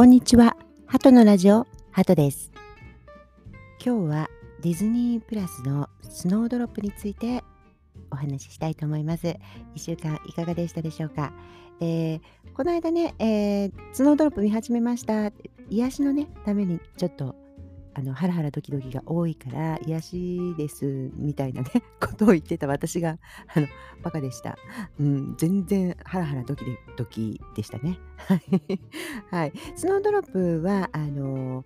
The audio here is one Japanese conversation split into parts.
こんにちは。ハトのラジオ、ハトです。今日はディズニープラスのスノードロップについてお話ししたいと思います。1週間いかがでしたでしょうか？えー、この間ね、えー、スノードロップ見始めました。癒しのね、ためにちょっとあのハラハラドキドキが多いから癒しですみたいなね ことを言ってた私があのバカでした、うん、全然ハラハラドキドキでしたね。はい、スノードロップはあの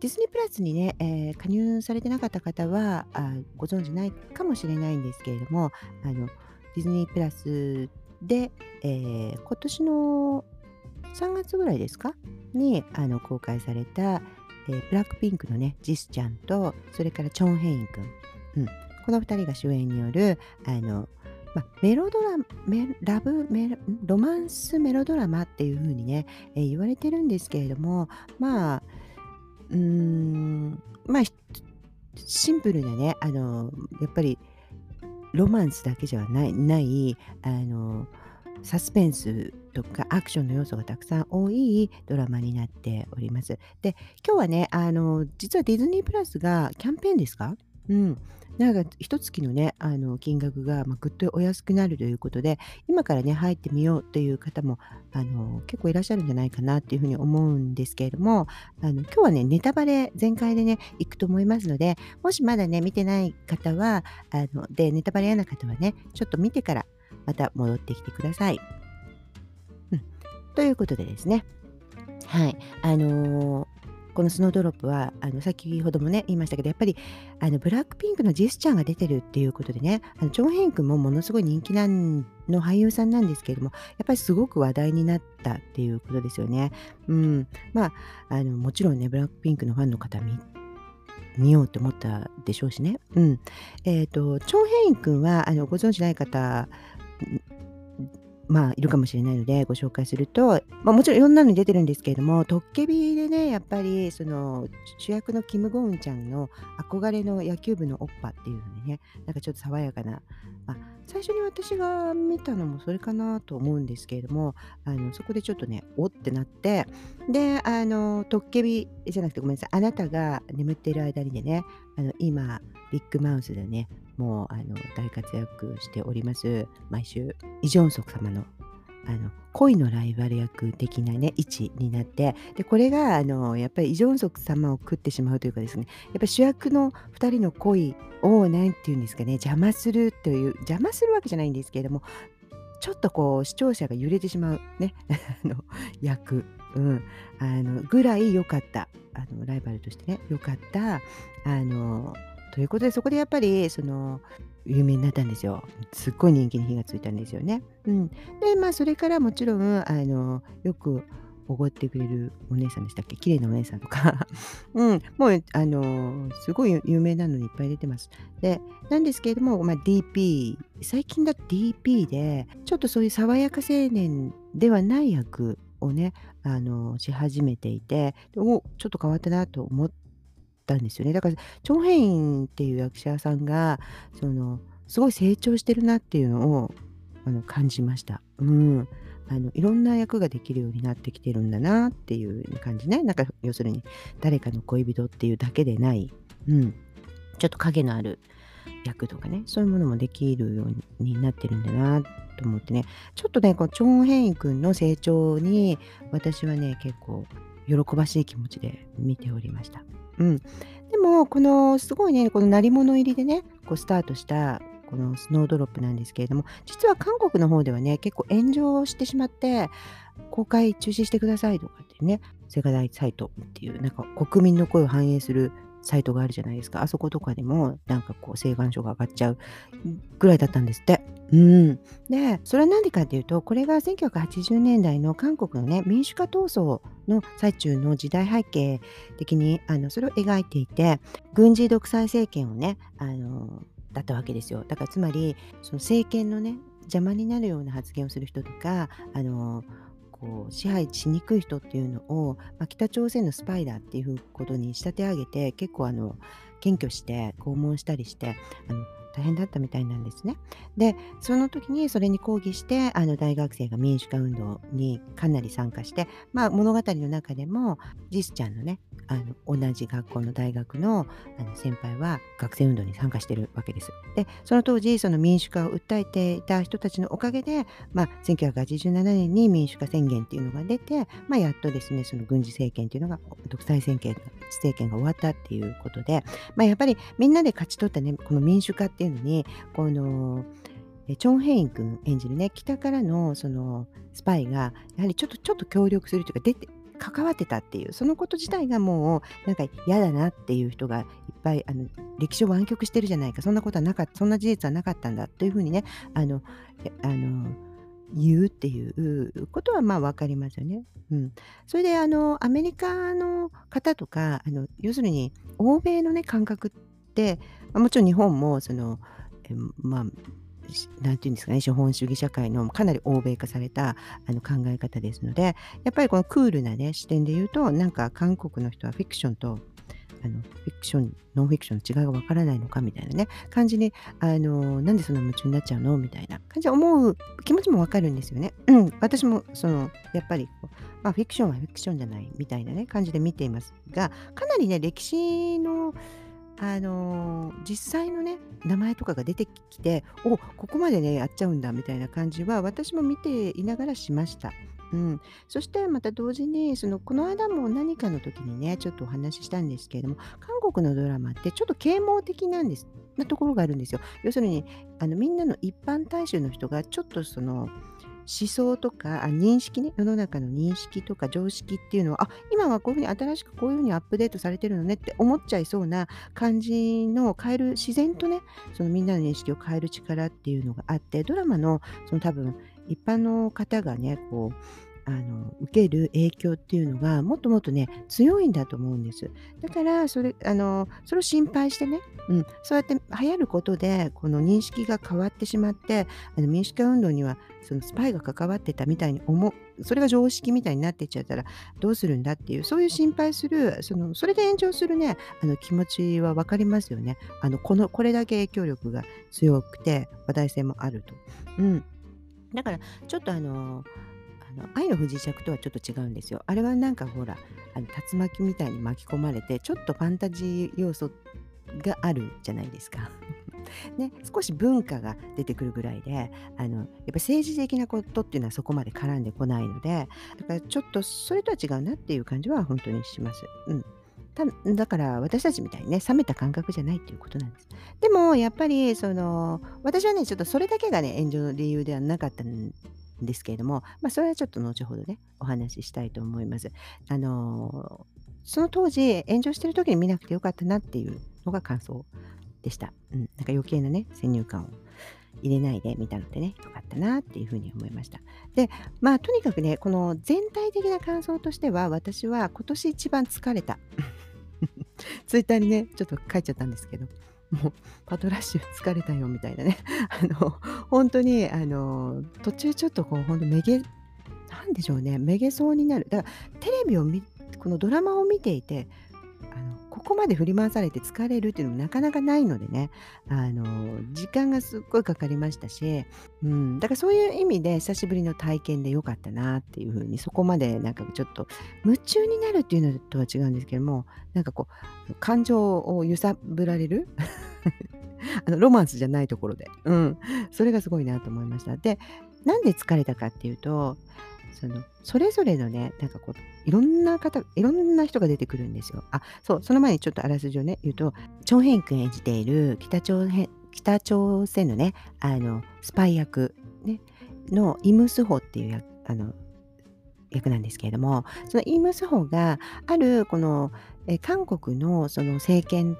ディズニープラスにね、えー、加入されてなかった方はあご存知ないかもしれないんですけれどもあのディズニープラスで、えー、今年の3月ぐらいですか？にあの公開されたえー、ブラックピンクのね、ジスちゃんと、それからチョン・ヘイン君、うん、この2人が主演による、あの、ま、メロドラメラブメロマンスメロドラマっていう風にね、えー、言われてるんですけれども、まあ、うーん、まあ、シンプルなね、あの、やっぱり、ロマンスだけじゃない、ないあの、サスペンスとかアクションの要素がたくさん多いドラマになっております。で、今日はね、あの、実はディズニープラスがキャンペーンですか？うん。なんか一月のね、あの金額が、ま、ぐっとお安くなるということで、今からね、入ってみようという方もあの結構いらっしゃるんじゃないかなっていうふうに思うんですけれども、あの今日はね、ネタバレ全開でね、行くと思いますので、もしまだね、見てない方は、あので、ネタバレ嫌な方はね、ちょっと見てからまた戻ってきてください。ということでですね、はい、あのー、このスノードロップはあの先ほどもね言いましたけどやっぱりあのブラックピンクのジェスチャーが出てるっていうことでねあのチョン・ヘン君もものすごい人気なんの俳優さんなんですけれどもやっぱりすごく話題になったっていうことですよね。うん、まああのもちろんねブラックピンクのファンの方見見ようと思ったでしょうしね。うん。えっ、ー、と、チョン・ヘイン君はあのご存知ない方まあ、いるかもしれないのでご紹介すると、まあ、もちろんいろんなのに出てるんですけれども、トッケビでね、やっぱりその主役のキム・ゴウンちゃんの憧れの野球部のオッパっていうのでね、なんかちょっと爽やかな、まあ、最初に私が見たのもそれかなと思うんですけれども、あのそこでちょっとね、おってなって、で、あの、トッケビじゃなくてごめんなさい、あなたが眠っている間にでね、あの今、ビッグマウスでね、もうあの大活躍しております、毎週、イ・ジョンソク様のあの恋のライバル役的なね位置になってでこれがあのやっぱりイ・ジョンソク様を食ってしまうというかですねやっぱ主役の2人の恋を何て言うんですかね邪魔するという邪魔するわけじゃないんですけれどもちょっとこう視聴者が揺れてしまうね あの役、うん、あのぐらい良かったあのライバルとしてね良かったあのということで、そこでやっぱり、その、有名になったんですよ。すっごい人気に火がついたんですよね。うん。で、まあ、それからもちろん、あの、よくおごってくれるお姉さんでしたっけ？綺麗なお姉さんとか うん、もう、あの、すごい有名なのにいっぱい出てます。で、なんですけれども、まあ、DP、最近だと DP で、ちょっとそういう爽やか青年ではない役をね、あの、し始めていて、おちょっと変わったなと思ったんですよね。だから、チョン・ヘインっていう役者さんが、その、すごい成長してるなっていうのをあの感じました。うん。あのいろんな役ができるようになってきてるんだなっていう感じね。なんか要するに誰かの恋人っていうだけでない、うん、ちょっと影のある役とかね、そういうものもできるようになってるんだなと思ってね、ちょっとね、こうチョン・ヘイン君の成長に私はね、結構喜ばしい気持ちで見ておりました。うん。でも、このすごいね、この鳴り物入りでね、こうスタートしたこのスノードロップなんですけれども、実は韓国の方ではね、結構炎上してしまって、公開中止してくださいとかってね、セガ大サイトっていう、なんか国民の声を反映するサイトがあるじゃないですか。あそことかでも、なんかこう、請願書が上がっちゃうぐらいだったんですって。うん。で、それは何でかっていうと、これが1980年代の韓国のね、民主化闘争の最中の時代背景的に、あの、それを描いていて、軍事独裁政権をね、あの、だったわけですよ。だからつまり、その政権のね、邪魔になるような発言をする人とか、あの、こう支配しにくい人っていうのを、まあ、北朝鮮のスパイだっていうことに仕立て上げて結構あの検挙して拷問したりしてあの大変だったみたいなんですね。でその時にそれに抗議してあの大学生が民主化運動にかなり参加して、まあ、物語の中でもジスちゃんのねあの同じ学校の大学のあの先輩は学生運動に参加してるわけです。でその当時その民主化を訴えていた人たちのおかげで、まあ、1987年に民主化宣言っていうのが出て、まあ、やっとですねその軍事政権っていうのが独裁政権政権が終わったっていうことで、まあ、やっぱりみんなで勝ち取ったねこの民主化っていうのにこのチョン・ヘイン君演じるね北からのそのスパイがやはりちょっとちょっと協力するというか出て関わってたっていうそのこと自体がもうなんか嫌だなっていう人がいっぱいあの歴史を湾曲してるじゃないかそんなことはなかったそんな事実はなかったんだというふうにねあのあの言うっていうことはまあ分かりますよね。うん、それであのアメリカの方とかあの要するに欧米のね感覚ってもちろん日本もそのえまあなんていうんですかね、資本主義社会のかなり欧米化されたあの考え方ですので、やっぱりこのクールな、ね、視点で言うと、なんか韓国の人はフィクションとあのフィクション、ノンフィクションの違いがわからないのかみたいなね、感じに、あのなんでそんな夢中になっちゃうの？みたいな感じで思う気持ちもわかるんですよね。うん、私も、その、やっぱりまあ、フィクションはフィクションじゃないみたいなね、感じで見ていますが、かなりね、歴史の、あのー、実際のね名前とかが出てきておここまでねやっちゃうんだみたいな感じは私も見ていながらしました。うん、そしてまた同時にそのこの間も何かの時にねちょっとお話ししたんですけれども韓国のドラマってちょっと啓蒙的なんですなところがあるんですよ。要するにあのみんなの一般大衆の人がちょっとその思想とかあ認識ね世の中の認識とか常識っていうのはあ今はこういうふうに新しくこういうふうにアップデートされてるのねって思っちゃいそうな感じの変える自然とねそのみんなの認識を変える力っていうのがあってドラマのその多分一般の方がねこうあの受ける影響っていうのがもっともっとね強いんだと思うんです。だからそれあのそれを心配してね、うん、そうやって流行ることでこの認識が変わってしまってあの民主化運動にはそのスパイが関わってたみたいに思うそれが常識みたいになっていっちゃったらどうするんだっていうそういう心配するそのそれで炎上するねあの気持ちは分かりますよねあのこのこれだけ影響力が強くて話題性もあると。うん、だからちょっとあのあの愛の不時着とはちょっと違うんですよ。あれはなんかほらあの竜巻みたいに巻き込まれてちょっとファンタジー要素があるじゃないですか。ね、少し文化が出てくるぐらいであのやっぱ政治的なことっていうのはそこまで絡んでこないのでだからちょっとそれとは違うなっていう感じは本当にします。うんただから私たちみたいにね冷めた感覚じゃないっていうことなんです。でもやっぱりその私はねちょっとそれだけがね炎上の理由ではなかったんですけれども、まあ、それはちょっと後ほどね、お話ししたいと思います。あのー、その当時、炎上してる時に見なくてよかったなっていうのが感想でした。うん、なんか余計なね、先入観を入れないで見たのでね、よかったなっていうふうに思いました。で、まあ、とにかくね、この全体的な感想としては、私は今年一番疲れた。ツイッターにね、ちょっと書いちゃったんですけど、もうパトラッシュ疲れたよみたいなね。あの本当にあの途中ちょっとこう本当めげなんでしょうね。めげそうになる。だからテレビを見このドラマを見ていてここまで振り回されて疲れるっていうのもなかなかないのでね。あの時間がすっごいかかりましたし、うん、だからそういう意味で久しぶりの体験でよかったなっていうふうにそこまでなんかちょっと夢中になるっていうのとは違うんですけどもなんかこう感情を揺さぶられる？あのロマンスじゃないところで、うん、それがすごいなと思いました。でなんで疲れたかっていうとそのそれぞれのねなんかこういろんな方いろんな人が出てくるんですよ。あそうその前にちょっとあらすじをね言うとチョン・ヘイン君演じている北朝鮮北朝鮮のねあのスパイ役、ね、のイム・スホっていうやあの役なんですけれどもそのイム・スホがあるこのえ韓国のその政権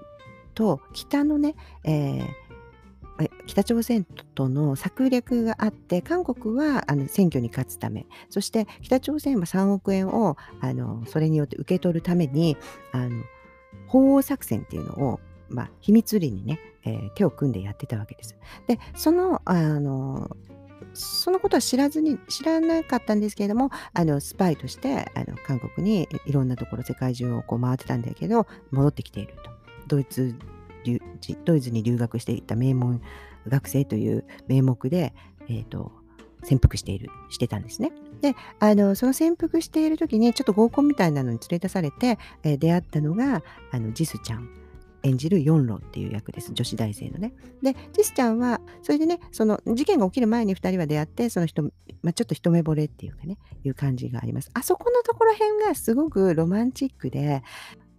と北のね、えー北朝鮮との策略があって韓国はあの選挙に勝つためそして北朝鮮は3億円をあのそれによって受け取るためにあの法王作戦っていうのを、まあ、秘密裏にね、えー、手を組んでやってたわけです。でそのあのそのことは知らずに知らなかったんですけれどもあのスパイとしてあの韓国にいろんなところ世界中をこう回ってたんだけど戻ってきているとドイツドイツに留学していた名門学生という名目で、えーと、潜伏しているしてたんですね。であのその潜伏している時にちょっと合コンみたいなのに連れ出されて、えー、出会ったのがあのジスちゃん演じる四郎っていう役です。女子大生のね。で、ジスちゃんは、それでね、その事件が起きる前に2人は出会って、その人、まあ、ちょっと一目惚れっていうかね、いう感じがあります。あそこのところへんがすごくロマンチックで、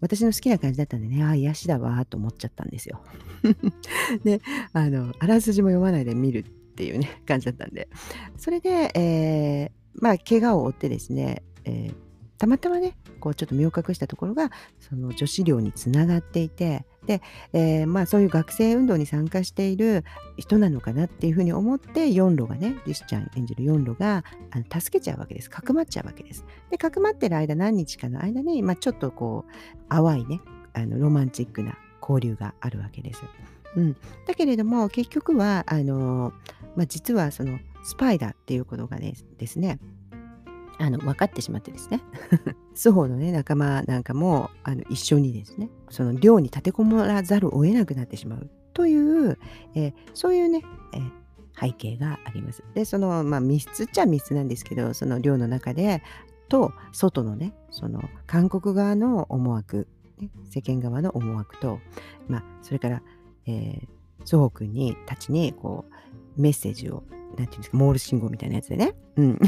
私の好きな感じだったんでね、ああ、癒しだわと思っちゃったんですよ。で、あの、あらすじも読まないで見るっていうね、感じだったんで。それで、えー、まあ、怪我を負ってですね、えー、たまたまね、こうちょっと身を隠したところが、その女子寮につながっていて、で、えー、まあそういう学生運動に参加している人なのかなっていうふうに思って四路がねリスちゃん演じる四路があの助けちゃうわけですかくまっちゃうわけです。でかくまってる間何日かの間に、まあ、ちょっとこう淡いねあのロマンチックな交流があるわけです。うん、だけれども結局はあの、まあ、実はそのスパイダーっていうことがねですねあの分かってしまってですね。双方のね。仲間なんかもあの一緒にですね。その寮に立てこもらざるを得なくなってしまう。という、えー、そういうね、えー、背景があります。でそのまあ密室っちゃ密室なんですけどその寮の中でと外のねその韓国側の思惑、ね、世間側の思惑と、まあ、それから、えー、ソホ君にたちにこうメッセージをなんていうんですか、モール信号みたいなやつでね、うん、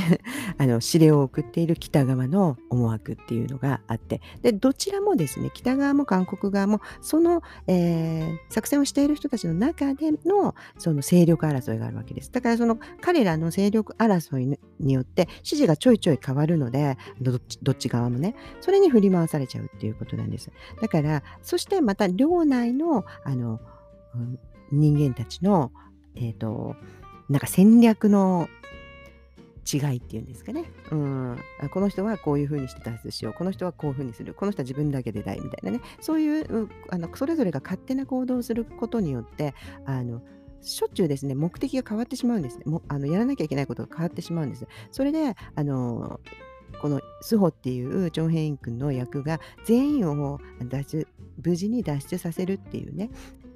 あの指令を送っている北側の思惑っていうのがあって、で、どちらもですね、北側も韓国側も、その、えー、作戦をしている人たちの中での、その勢力争いがあるわけです。だから、その彼らの勢力争いによって、指示がちょいちょい変わるので、どっちどっち側もね、それに振り回されちゃうっていうことなんです。だから、そしてまた、領内の、あの、うん、人間たちの、えっ、ー、と、なんか戦略の違いっていうんですかね。うん、この人はこういうふうにして脱出しよう。この人はこういうふうにする。この人は自分だけで大みたいなね。そういうあのそれぞれが勝手な行動をすることによってあのしょっちゅうですね目的が変わってしまうんですね。もあのやらなきゃいけないことが変わってしまうんです。それであのこのスホっていうチョン・ヘイン君の役が全員を脱出無事に脱出させるっていうね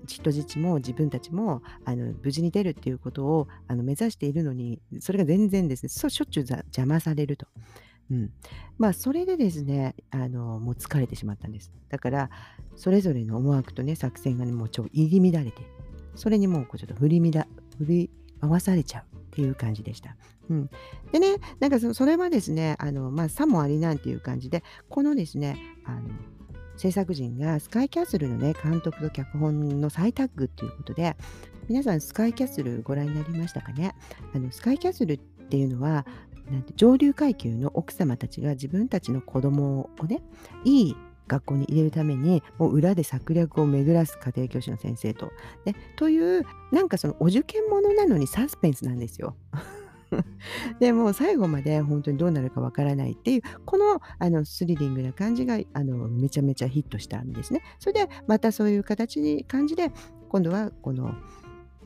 人質も自分たちもあの無事に出るっていうことをあの目指しているのにそれが全然ですねしょっちゅう邪魔されると。うん、まあそれでですねあのもう疲れてしまったんです。だからそれぞれの思惑とね作戦がねもうちょ入り乱れてそれにもうこうちょっと振り乱振り回されちゃうっていう感じでした。うん、でねなんかそれはですねあの、まあ、さもありなんていう感じでこのですねあの制作陣がスカイキャッスルのね、監督と脚本の再タッグっていうことで、皆さんスカイキャッスルご覧になりましたかね？あのスカイキャッスルっていうのは、なんて上流階級の奥様たちが自分たちの子供をね、いい学校に入れるためにもう裏で策略を巡らす家庭教師の先生と。ね、というなんかそのお受験者なのにサスペンスなんですよ。でも最後まで本当にどうなるかわからないっていうこのあのスリリングな感じがあのめちゃめちゃヒットしたんですね。それでまたそういう形に感じで今度はこの、まあ、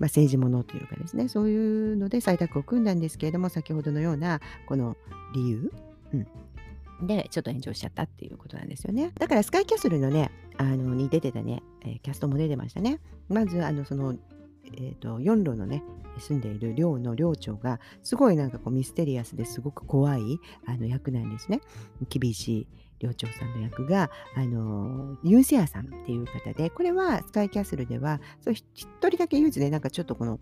政治ものというかですねそういうので採択を組んだんですけれども先ほどのようなこの理由、うん、でちょっと炎上しちゃったっていうことなんですよね。だからスカイキャッスルのねあのに出てたね、キャストも出てましたね。まずあのそのえーと、4路のね住んでいる寮の寮長がすごいなんかこうミステリアスですごく怖いあの役なんですね。厳しい寮長さんの役が、あのユンセアさんっていう方でこれはスカイキャッスルではそう一人だけ唯一でなんかちょっとこの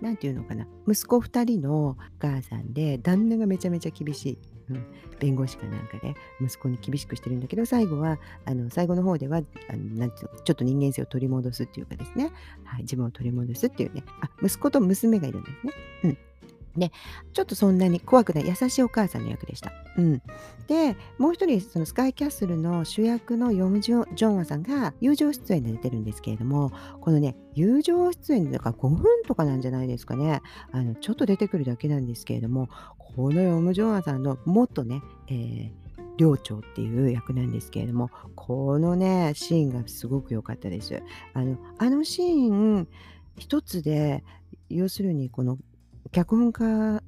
何て言うのかな息子2人のお母さんで旦那がめちゃめちゃ厳しいうん、弁護士かなんかで息子に厳しくしてるんだけど最後はあの最後の方ではあのなんていうのちょっと人間性を取り戻すっていうかですね、はい、自分を取り戻すっていうね。あ息子と娘がいるんですね。うん。で、ちょっとそんなに怖くない優しいお母さんの役でした。うん、で、もう一人、そのスカイキャッスルの主役のヨム・ジョジョンアさんが友情出演で出てるんですけれども、このね、友情出演だから5分とかなんじゃないですかね。あのちょっと出てくるだけなんですけれども、このヨム・ジョンアさんのもっとね、えー寮長っていう役なんですけれどもこのねシーンがすごく良かったですあのあのシーン一つで要するにこの脚本家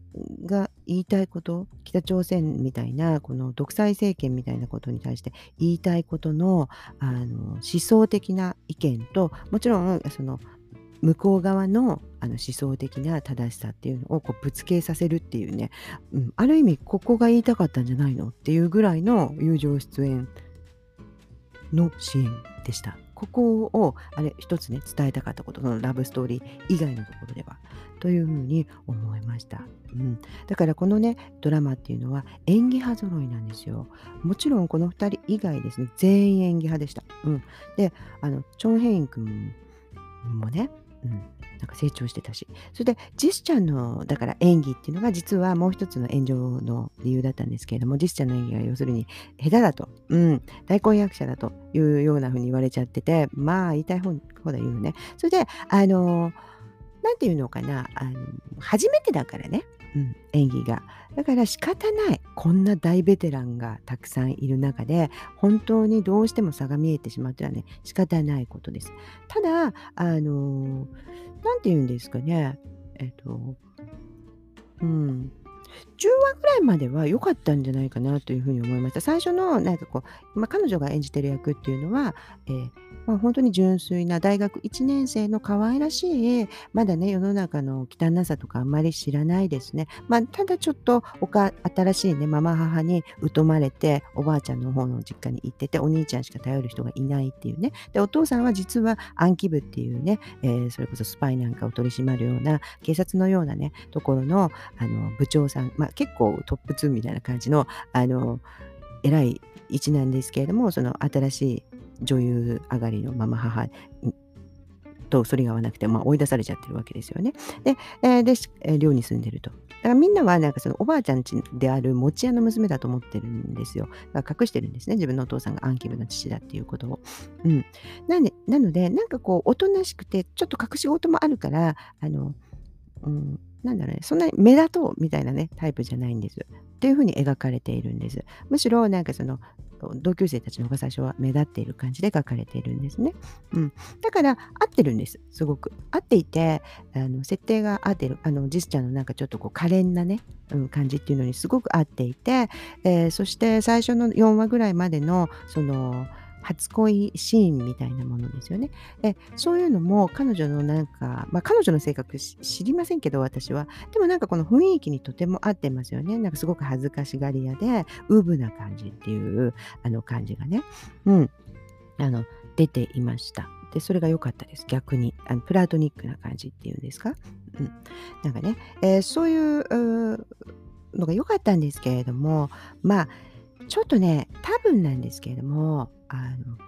が言いたいこと北朝鮮みたいなこの独裁政権みたいなことに対して言いたいことのあの思想的な意見ともちろんその向こう側のあの思想的な正しさっていうのをこうぶつけさせるっていうね、うん、ある意味ここが言いたかったんじゃないのっていうぐらいの友情出演のシーンでした。ここをあれ一つね伝えたかったことのラブストーリー以外のところではというふうに思いました、うん、だからこのねドラマっていうのは演技派揃いなんですよ。もちろんこの2人以外ですね全員演技派でした、うん、であのチョン・ヘイン君もね、うん、なんか成長してたし。それでジスちゃんのだから演技っていうのが実はもう一つの炎上の理由だったんですけれどもジスちゃんの演技が要するに下手だと、うん、大根役者だというようなふうに言われちゃっててまあ言いたい方方だ言うね。それであの何て言うのかな。あの初めてだからね。うん、演技が。だから仕方ない。こんな大ベテランがたくさんいる中で、本当にどうしても差が見えてしまってはね、仕方ないことです。ただ、あの、何て言うんですかね、えっと、うん、10話ぐらいまでは良かったんじゃないかなというふうに思いました。最初のなんかこう、まあ、彼女が演じてる役っていうのは、えー、まあ、本当に純粋な大学1年生の可愛らしい、まだね、世の中の汚さとかあんまり知らないですね。まあ、ただちょっとおか新しいね、ママ母に疎まれて、おばあちゃんの方の実家に行ってて、お兄ちゃんしか頼る人がいないっていうね。で、お父さんは実は暗記部っていうね、えー、それこそスパイなんかを取り締まるような、警察のようなね、ところのあの部長さん、まあ、結構トップ2みたいな感じの、あの、偉い位置なんですけれども、その新しい女優上がりのママ母とそれが合わなくて、まあ、追い出されちゃってるわけですよね。で、えー、で、え寮に住んでると。だからみんなはなんかそのおばあちゃんちである餅屋の娘だと思ってるんですよ。だから隠してるんですね。自分のお父さんが暗記部の父だっていうことを。うん。なでなので、なんかこう、おとなしくて、ちょっと隠し事もあるから、あの、うん、なんだろうね、そんなに目立とうみたいなね、タイプじゃないんです。っていうふうに描かれているんです。むしろ、なんかその、同級生たちの方が最初は目立っている感じで描かれているんですね。うん。だから、合ってるんです。すごく。合っていて、あの設定が合ってる。あの、ジスちゃんのなんかちょっとこう、可憐なね、うん、感じっていうのにすごく合っていて、えー、そして最初の4話ぐらいまでの、その、初恋シーンみたいなものですよね。でそういうのも彼女のなんか、まあ、彼女の性格知りませんけど私は。でもなんかこの雰囲気にとても合ってますよね。なんかすごく恥ずかしがり屋で、ウブな感じっていうあの感じがね。うん。あの、出ていました。で、それが良かったです。逆に。あのプラトニックな感じっていうんですか？うん。なんかね、えー、そういうのが良かったんですけれども、まあ、ちょっとね、多分なんですけれども、あの、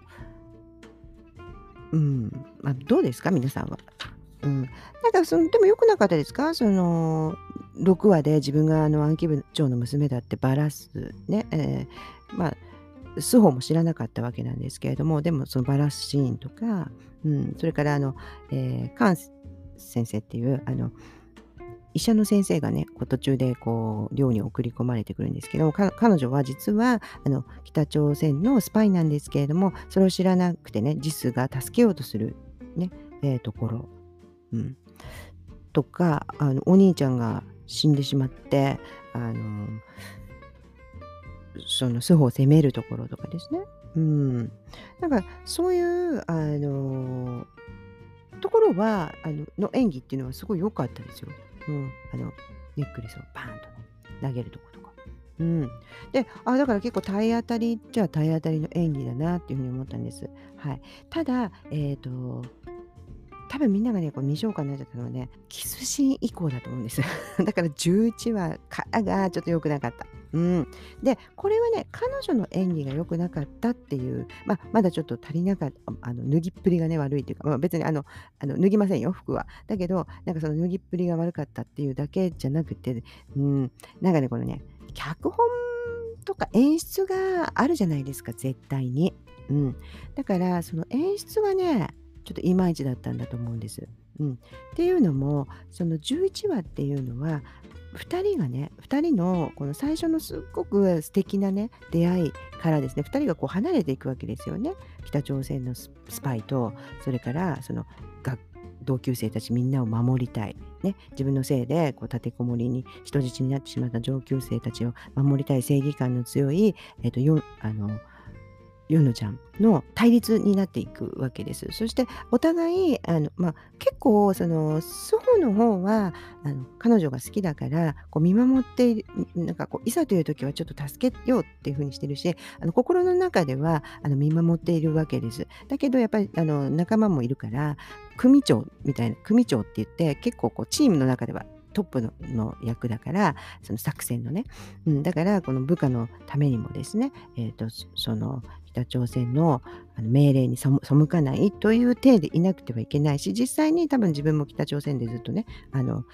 うん、まあ、どうですか、皆さんは。うん、なんかそのでも良くなかったですか？その6話で自分があの暗記部長の娘だってバラすね、えー、まあ素法も知らなかったわけなんですけれどもでもそのバラすシーンとか、うん、それからあの、えー、カン先生っていうあの医者の先生がね、こう途中でこう寮に送り込まれてくるんですけど、彼女は実はあの北朝鮮のスパイなんですけれども、それを知らなくてね、ジスが助けようとする、ねえー、ところ、うん、とかあの、お兄ちゃんが死んでしまって、あのその素法を責めるところとかですね。うん、なんかそういうあのところはあのの演技っていうのはすごい良かったですよ。うん、あのネックレスをバーンとね投げるとことか。うん、であだから結構体当たりじゃ体当たりの演技だなっていうふうに思ったんです。はい、ただ、え、ー、と多分みんながね、こう未消化になっちゃったのはね、キスシーン以降だと思うんです。だから11話からがちょっと良くなかった。うん、でこれはね彼女の演技が良くなかったっていう、まあ、まだちょっと足りなかったあの脱ぎっぷりがね悪いというか、まあ、別にあのあの脱ぎませんよ服は。だけどなんかその脱ぎっぷりが悪かったっていうだけじゃなくて、うん、なんかねこのね脚本とか演出があるじゃないですか絶対に、うん、だからその演出がねちょっといまいちだったんだと思うんです。うん、っていうのもその11話っていうのは2人がね2人のこの最初のすっごく素敵なね出会いからですね2人がこう離れていくわけですよね。北朝鮮のスパイとそれからその同級生たちみんなを守りたい、ね、自分のせいでこう立てこもりに人質になってしまった上級生たちを守りたい正義感の強い、えーと、よあのヨンちゃんの対立になっていくわけです。そしてお互いあの、まあ、結構その祖母の方はあの彼女が好きだからこう見守っているなんかこういざという時はちょっと助けようっていうふうにしてるしあの心の中ではあの見守っているわけです。だけどやっぱりあの仲間もいるから組長みたいな組長って言って結構こうチームの中ではトップの役だからその作戦のね、うん、だからこの部下のためにもですね、えーと、その北朝鮮の命令に背かないという体でいなくてはいけないし実際に多分自分も北朝鮮でずっとねあの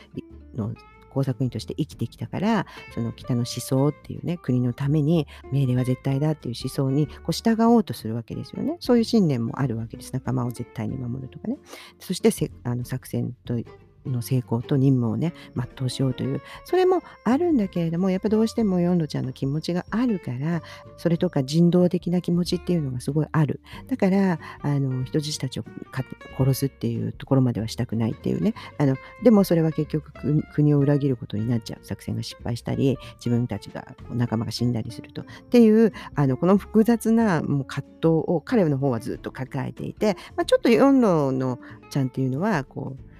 の工作員として生きてきたからその北の思想っていうね国のために命令は絶対だっていう思想にこう従おうとするわけですよね。そういう信念もあるわけです。仲間を絶対に守るとかね。そしてあの作戦との成功と任務をね全うしようというそれもあるんだけれどもやっぱどうしてもヨンドちゃんの気持ちがあるからそれとか人道的な気持ちっていうのがすごいある。だからあの人質たちを殺すっていうところまではしたくないっていうね。あのでもそれは結局国を裏切ることになっちゃう。作戦が失敗したり自分たちが仲間が死んだりすると。っていうあのこの複雑なもう葛藤を彼の方はずっと抱えていて、まあ、ちょっとヨンドのちゃんっていうのはこう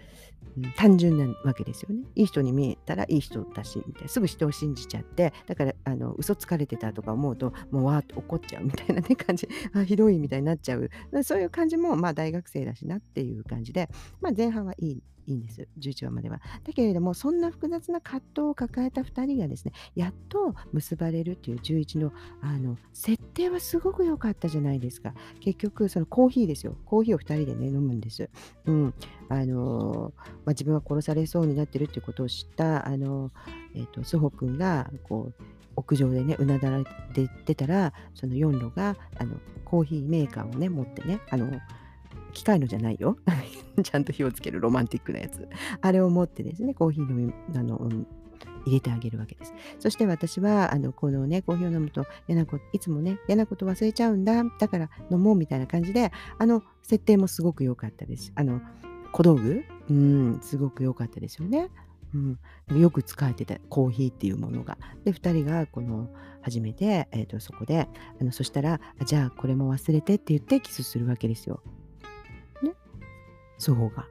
単純なわけですよね。いい人に見えたらいい人だしみたいな。すぐ人を信じちゃってだからあの嘘つかれてたとか思うともうわーって怒っちゃうみたいなね感じ。あひどいみたいになっちゃう。そういう感じもまあ大学生だしなっていう感じで、まあ、前半はいいいいんです。11話までは。だけれども、そんな複雑な葛藤を抱えた2人がですね、やっと結ばれるっていう11の、あの、設定はすごく良かったじゃないですか。結局、そのコーヒーですよ。コーヒーを2人でね、飲むんです。うん。あの、まあ、自分は殺されそうになってるっていうことを知った、あの、えっ、ー、と、スホ君が、こう、屋上でねうなだられてたらその4路があのコーヒーメーカーをね持ってねあの機械のじゃないよ。ちゃんと火をつけるロマンティックなやつ。あれを持ってですね、コーヒーのあの、うん、入れてあげるわけです。そして私は、あの、このね、コーヒーを飲むと嫌なこと、いつもね、嫌なこと忘れちゃうんだ。だから飲もうみたいな感じで、あの、設定もすごく良かったです。あの、小道具？うん、すごく良かったですよね。うん、よく使えてたコーヒーっていうものが。で2人がこの初めて、えー、とそこであのそしたらじゃあこれも忘れてって言ってキスするわけですよ。そうが。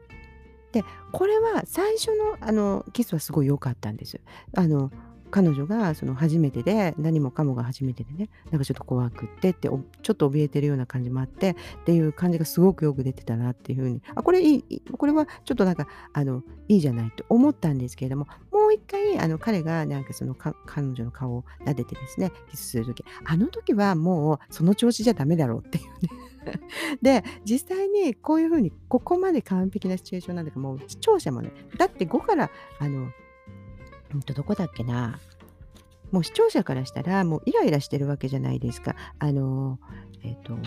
でこれは最初のあのキスはすごい良かったんです。あの彼女がその初めてで何もかもが初めてでねなんかちょっと怖くってってちょっと怯えてるような感じもあってっていう感じがすごくよく出てたなっていうふうに。あこれいいこれはちょっとなんかあのいいじゃないと思ったんですけれどももう一回あの彼がなんかその彼女の顔を撫でてですねキスする時あの時はもうその調子じゃダメだろうっていうね。で実際にこういうふうにここまで完璧なシチュエーションなんだけどもう視聴者もねだって5からあの、うん、とどこだっけなもう視聴者からしたらもうイライラしてるわけじゃないですか。あのえっ、ー、と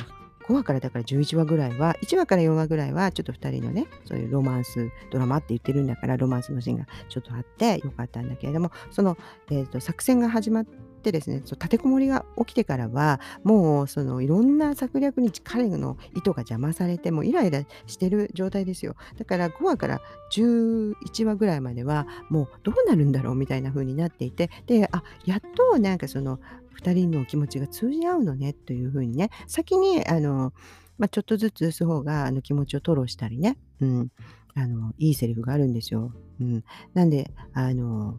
5話からだから11話ぐらいは1話から4話ぐらいはちょっと2人のねそういうロマンスドラマって言ってるんだからロマンスのシーンがちょっとあってよかったんだけれどもその、えーと作戦が始まってってですね、立てこもりが起きてからは、もうそのいろんな策略に彼の意図が邪魔されて、もイライラしてる状態ですよ。だから5話から11話ぐらいまでは、もうどうなるんだろうみたいな風になっていて、で、あ、やっとなんかその2人の気持ちが通じ合うのねという風にね、先にあの、まあ、ちょっとずつす方があの気持ちを吐露したりね、うん、あのいいセリフがあるんですよ。うん、なんであの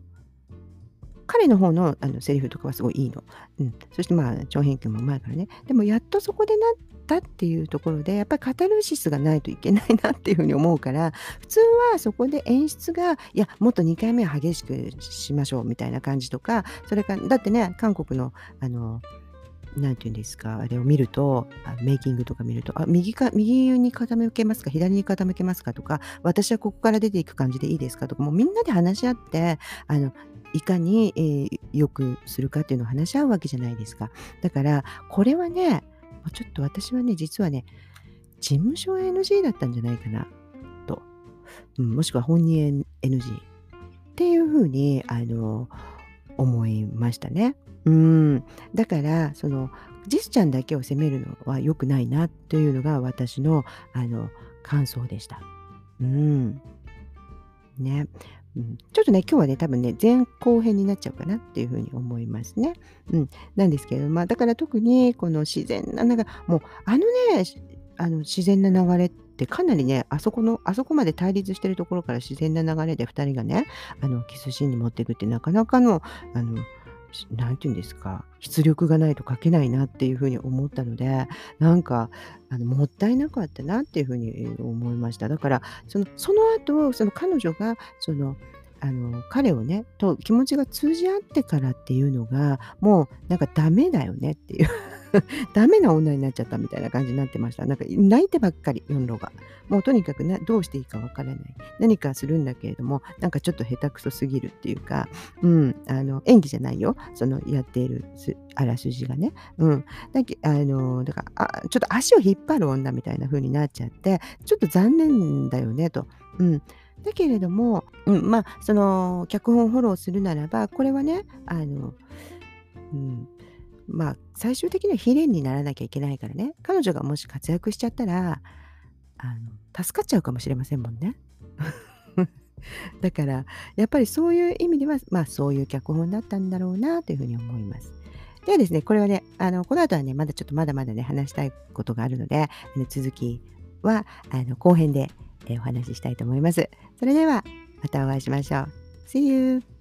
彼の方のあのセリフとかはすごいいいの。うん、そしてまあ長編曲もうまいからね。でもやっとそこでなったっていうところでやっぱりカタルシスがないといけないなっていうふうに思うから普通はそこで演出がいやもっと2回目は激しくしましょうみたいな感じとかそれからだってね韓国のあのなんていうんですか、あれを見ると、メイキングとか見ると、あ、右か、右に傾けますか、左に傾けますかとか、私はここから出ていく感じでいいですかとか、もうみんなで話し合って、あの、いかに、えー、良くするかっていうのを話し合うわけじゃないですか。だから、これはね、ちょっと私はね、実はね、事務所 NG だったんじゃないかな、と。うん、もしくは本人 NG っていうふうに、あの、思いましたね。うん。だから、その、ジスちゃんだけを責めるのは良くないなというのが私の、あの、感想でした。うん。ね。うん、ちょっとね、今日はね、多分ね、前後編になっちゃうかなっていうふうに思いますね。うん。なんですけれど、まあ、だから特にこの自然な、なんかもう、あのね、あの自然な流れってかなりね、あそこの、あそこまで対立してるところから自然な流れで2人がね、あの、キスシーンに持っていくってなかなかの、あの、何て言うんですか、出力がないと書けないなっていうふうに思ったので、なんか、あの、もったいなかったなっていうふうに思いました。だから、そのその後、その彼女が、その、あの、彼をね、と気持ちが通じ合ってからっていうのが、もうなんかダメだよねっていう ダメな女になっちゃったみたいな感じになってました。なんか泣いてばっかり、四郎が。もうとにかくなどうしていいかわからない。何かするんだけれども、なんかちょっと下手くそすぎるっていうか、うん、あの、演技じゃないよ。そのやっているあらすじがね。うん。だけあの、だからあ、ちょっと足を引っ張る女みたいな風になっちゃって、ちょっと残念だよねと。うん。だけれども、うん、まあ、その、脚本をフォローするならば、これはね、あの、うん、まあ、最終的には悲恋にならなきゃいけないからね。彼女がもし活躍しちゃったら、あの、助かっちゃうかもしれませんもんね。だから、やっぱりそういう意味では、まあ、そういう脚本だったんだろうなというふうに思います。ではですね、これはね、あの、この後はね、まだちょっとまだまだね、話したいことがあるので、続きは、あの、後編で、お話ししたいと思います。それでは、またお会いしましょう。See you!